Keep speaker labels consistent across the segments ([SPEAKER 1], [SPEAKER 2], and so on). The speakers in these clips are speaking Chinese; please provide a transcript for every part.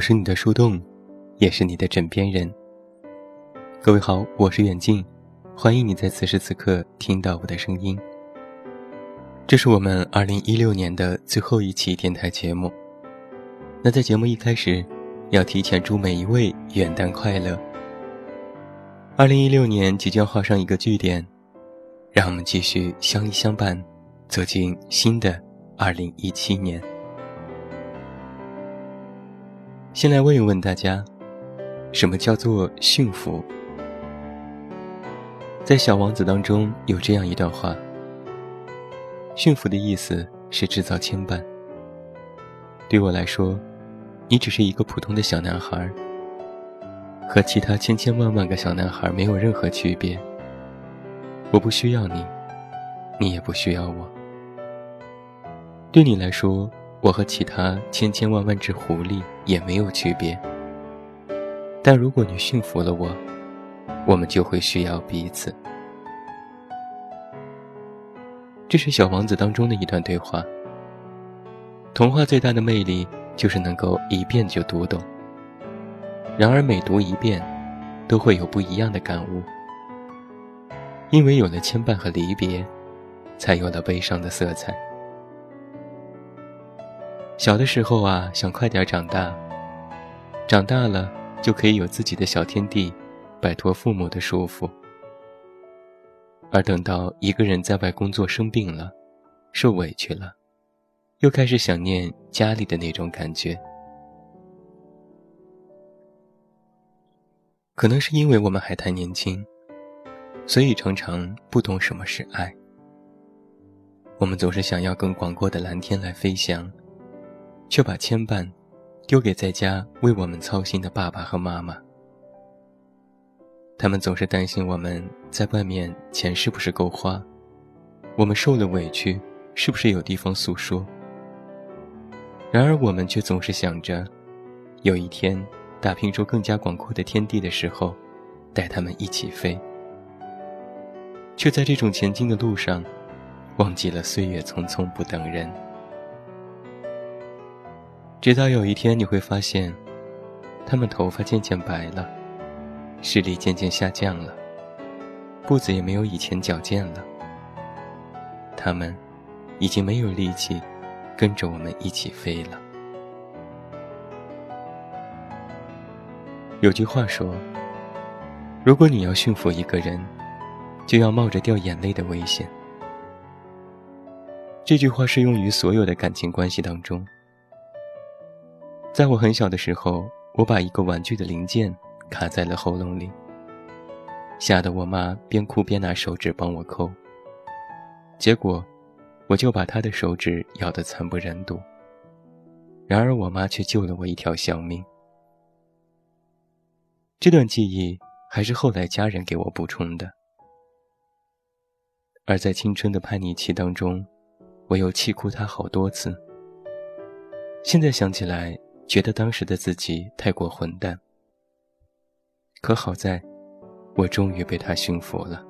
[SPEAKER 1] 我是你的树洞，也是你的枕边人。各位好，我是远近，欢迎你在此时此刻听到我的声音。这是我们二零一六年的最后一期电台节目。那在节目一开始，要提前祝每一位元旦快乐。二零一六年即将画上一个句点，让我们继续相依相伴，走进新的二零一七年。先来问一问大家，什么叫做驯服？在《小王子》当中有这样一段话：驯服的意思是制造牵绊。对我来说，你只是一个普通的小男孩，和其他千千万万个小男孩没有任何区别。我不需要你，你也不需要我。对你来说。我和其他千千万万只狐狸也没有区别，但如果你驯服了我，我们就会需要彼此。这是《小王子》当中的一段对话。童话最大的魅力就是能够一遍就读懂，然而每读一遍，都会有不一样的感悟，因为有了牵绊和离别，才有了悲伤的色彩。小的时候啊，想快点长大。长大了就可以有自己的小天地，摆脱父母的束缚。而等到一个人在外工作生病了，受委屈了，又开始想念家里的那种感觉。可能是因为我们还太年轻，所以常常不懂什么是爱。我们总是想要更广阔的蓝天来飞翔。却把牵绊丢给在家为我们操心的爸爸和妈妈。他们总是担心我们在外面钱是不是够花，我们受了委屈是不是有地方诉说。然而我们却总是想着，有一天打拼出更加广阔的天地的时候，带他们一起飞。却在这种前进的路上，忘记了岁月匆匆不等人。直到有一天，你会发现，他们头发渐渐白了，视力渐渐下降了，步子也没有以前矫健了。他们已经没有力气跟着我们一起飞了。有句话说：“如果你要驯服一个人，就要冒着掉眼泪的危险。”这句话适用于所有的感情关系当中。在我很小的时候，我把一个玩具的零件卡在了喉咙里，吓得我妈边哭边拿手指帮我抠。结果，我就把她的手指咬得惨不忍睹。然而，我妈却救了我一条小命。这段记忆还是后来家人给我补充的。而在青春的叛逆期当中，我又气哭她好多次。现在想起来。觉得当时的自己太过混蛋，可好在，我终于被他驯服了。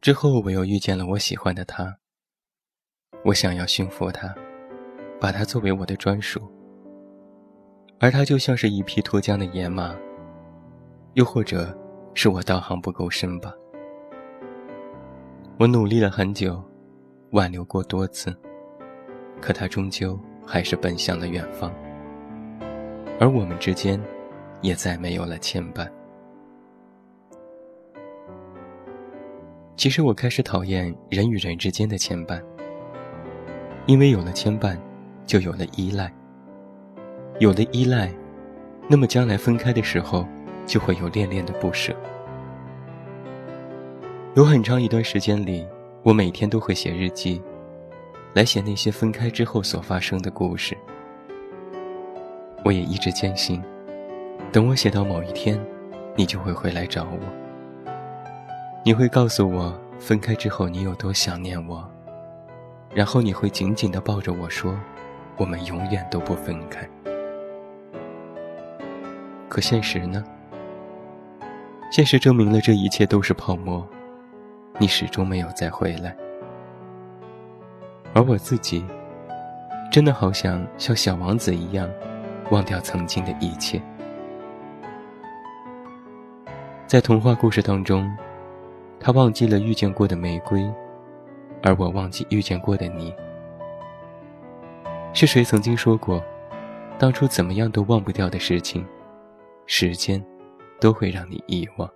[SPEAKER 1] 之后我又遇见了我喜欢的他。我想要驯服他，把他作为我的专属，而他就像是一匹脱缰的野马，又或者是我道行不够深吧。我努力了很久，挽留过多次。可他终究还是奔向了远方，而我们之间，也再没有了牵绊。其实我开始讨厌人与人之间的牵绊，因为有了牵绊，就有了依赖。有了依赖，那么将来分开的时候，就会有恋恋的不舍。有很长一段时间里，我每天都会写日记。来写那些分开之后所发生的故事。我也一直坚信，等我写到某一天，你就会回来找我。你会告诉我分开之后你有多想念我，然后你会紧紧地抱着我说：“我们永远都不分开。”可现实呢？现实证明了这一切都是泡沫，你始终没有再回来。而我自己，真的好想像小王子一样，忘掉曾经的一切。在童话故事当中，他忘记了遇见过的玫瑰，而我忘记遇见过的你。是谁曾经说过，当初怎么样都忘不掉的事情，时间都会让你遗忘。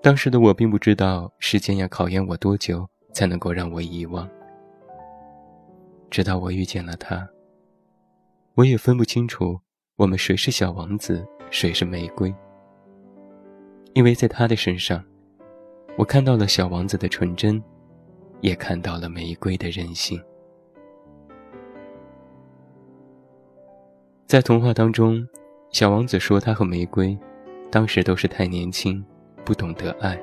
[SPEAKER 1] 当时的我并不知道时间要考验我多久才能够让我遗忘。直到我遇见了他，我也分不清楚我们谁是小王子，谁是玫瑰。因为在他的身上，我看到了小王子的纯真，也看到了玫瑰的任性。在童话当中，小王子说他和玫瑰当时都是太年轻。不懂得爱，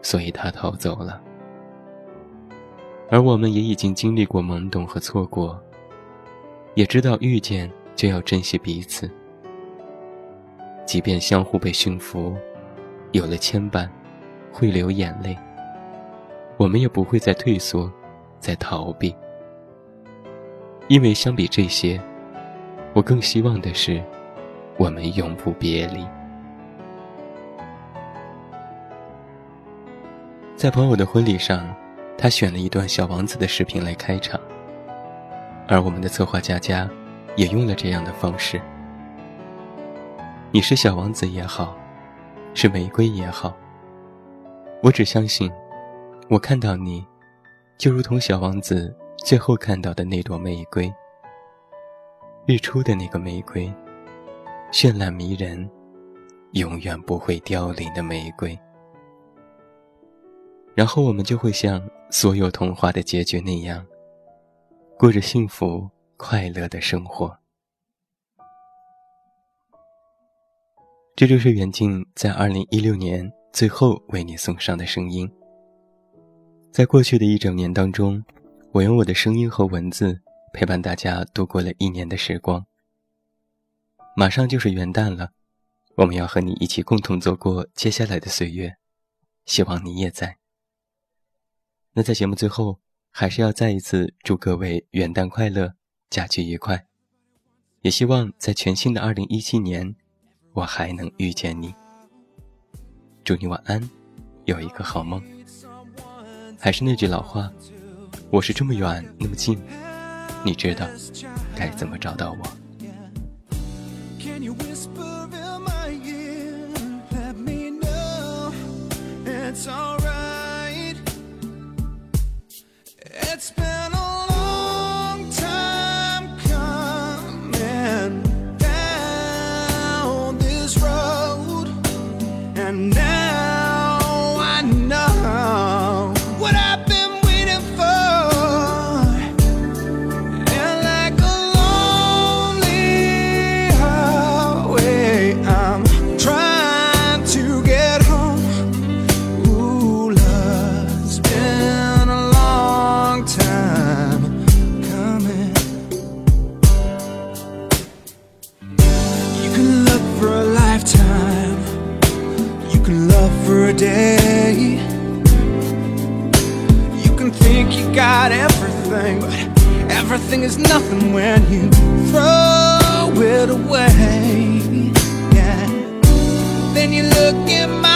[SPEAKER 1] 所以他逃走了。而我们也已经经历过懵懂和错过，也知道遇见就要珍惜彼此。即便相互被驯服，有了牵绊，会流眼泪，我们也不会再退缩，再逃避。因为相比这些，我更希望的是，我们永不别离。在朋友的婚礼上，他选了一段小王子的视频来开场，而我们的策划佳佳也用了这样的方式。你是小王子也好，是玫瑰也好，我只相信，我看到你，就如同小王子最后看到的那朵玫瑰，日出的那个玫瑰，绚烂迷人，永远不会凋零的玫瑰。然后我们就会像所有童话的结局那样，过着幸福快乐的生活。这就是远近在二零一六年最后为你送上的声音。在过去的一整年当中，我用我的声音和文字陪伴大家度过了一年的时光。马上就是元旦了，我们要和你一起共同走过接下来的岁月，希望你也在。那在节目最后，还是要再一次祝各位元旦快乐，假期愉快。也希望在全新的二零一七年，我还能遇见你。祝你晚安，有一个好梦。还是那句老话，我是这么远那么近，你知道该怎么找到我。
[SPEAKER 2] Everything is nothing when you throw it away. Yeah. Then you look in my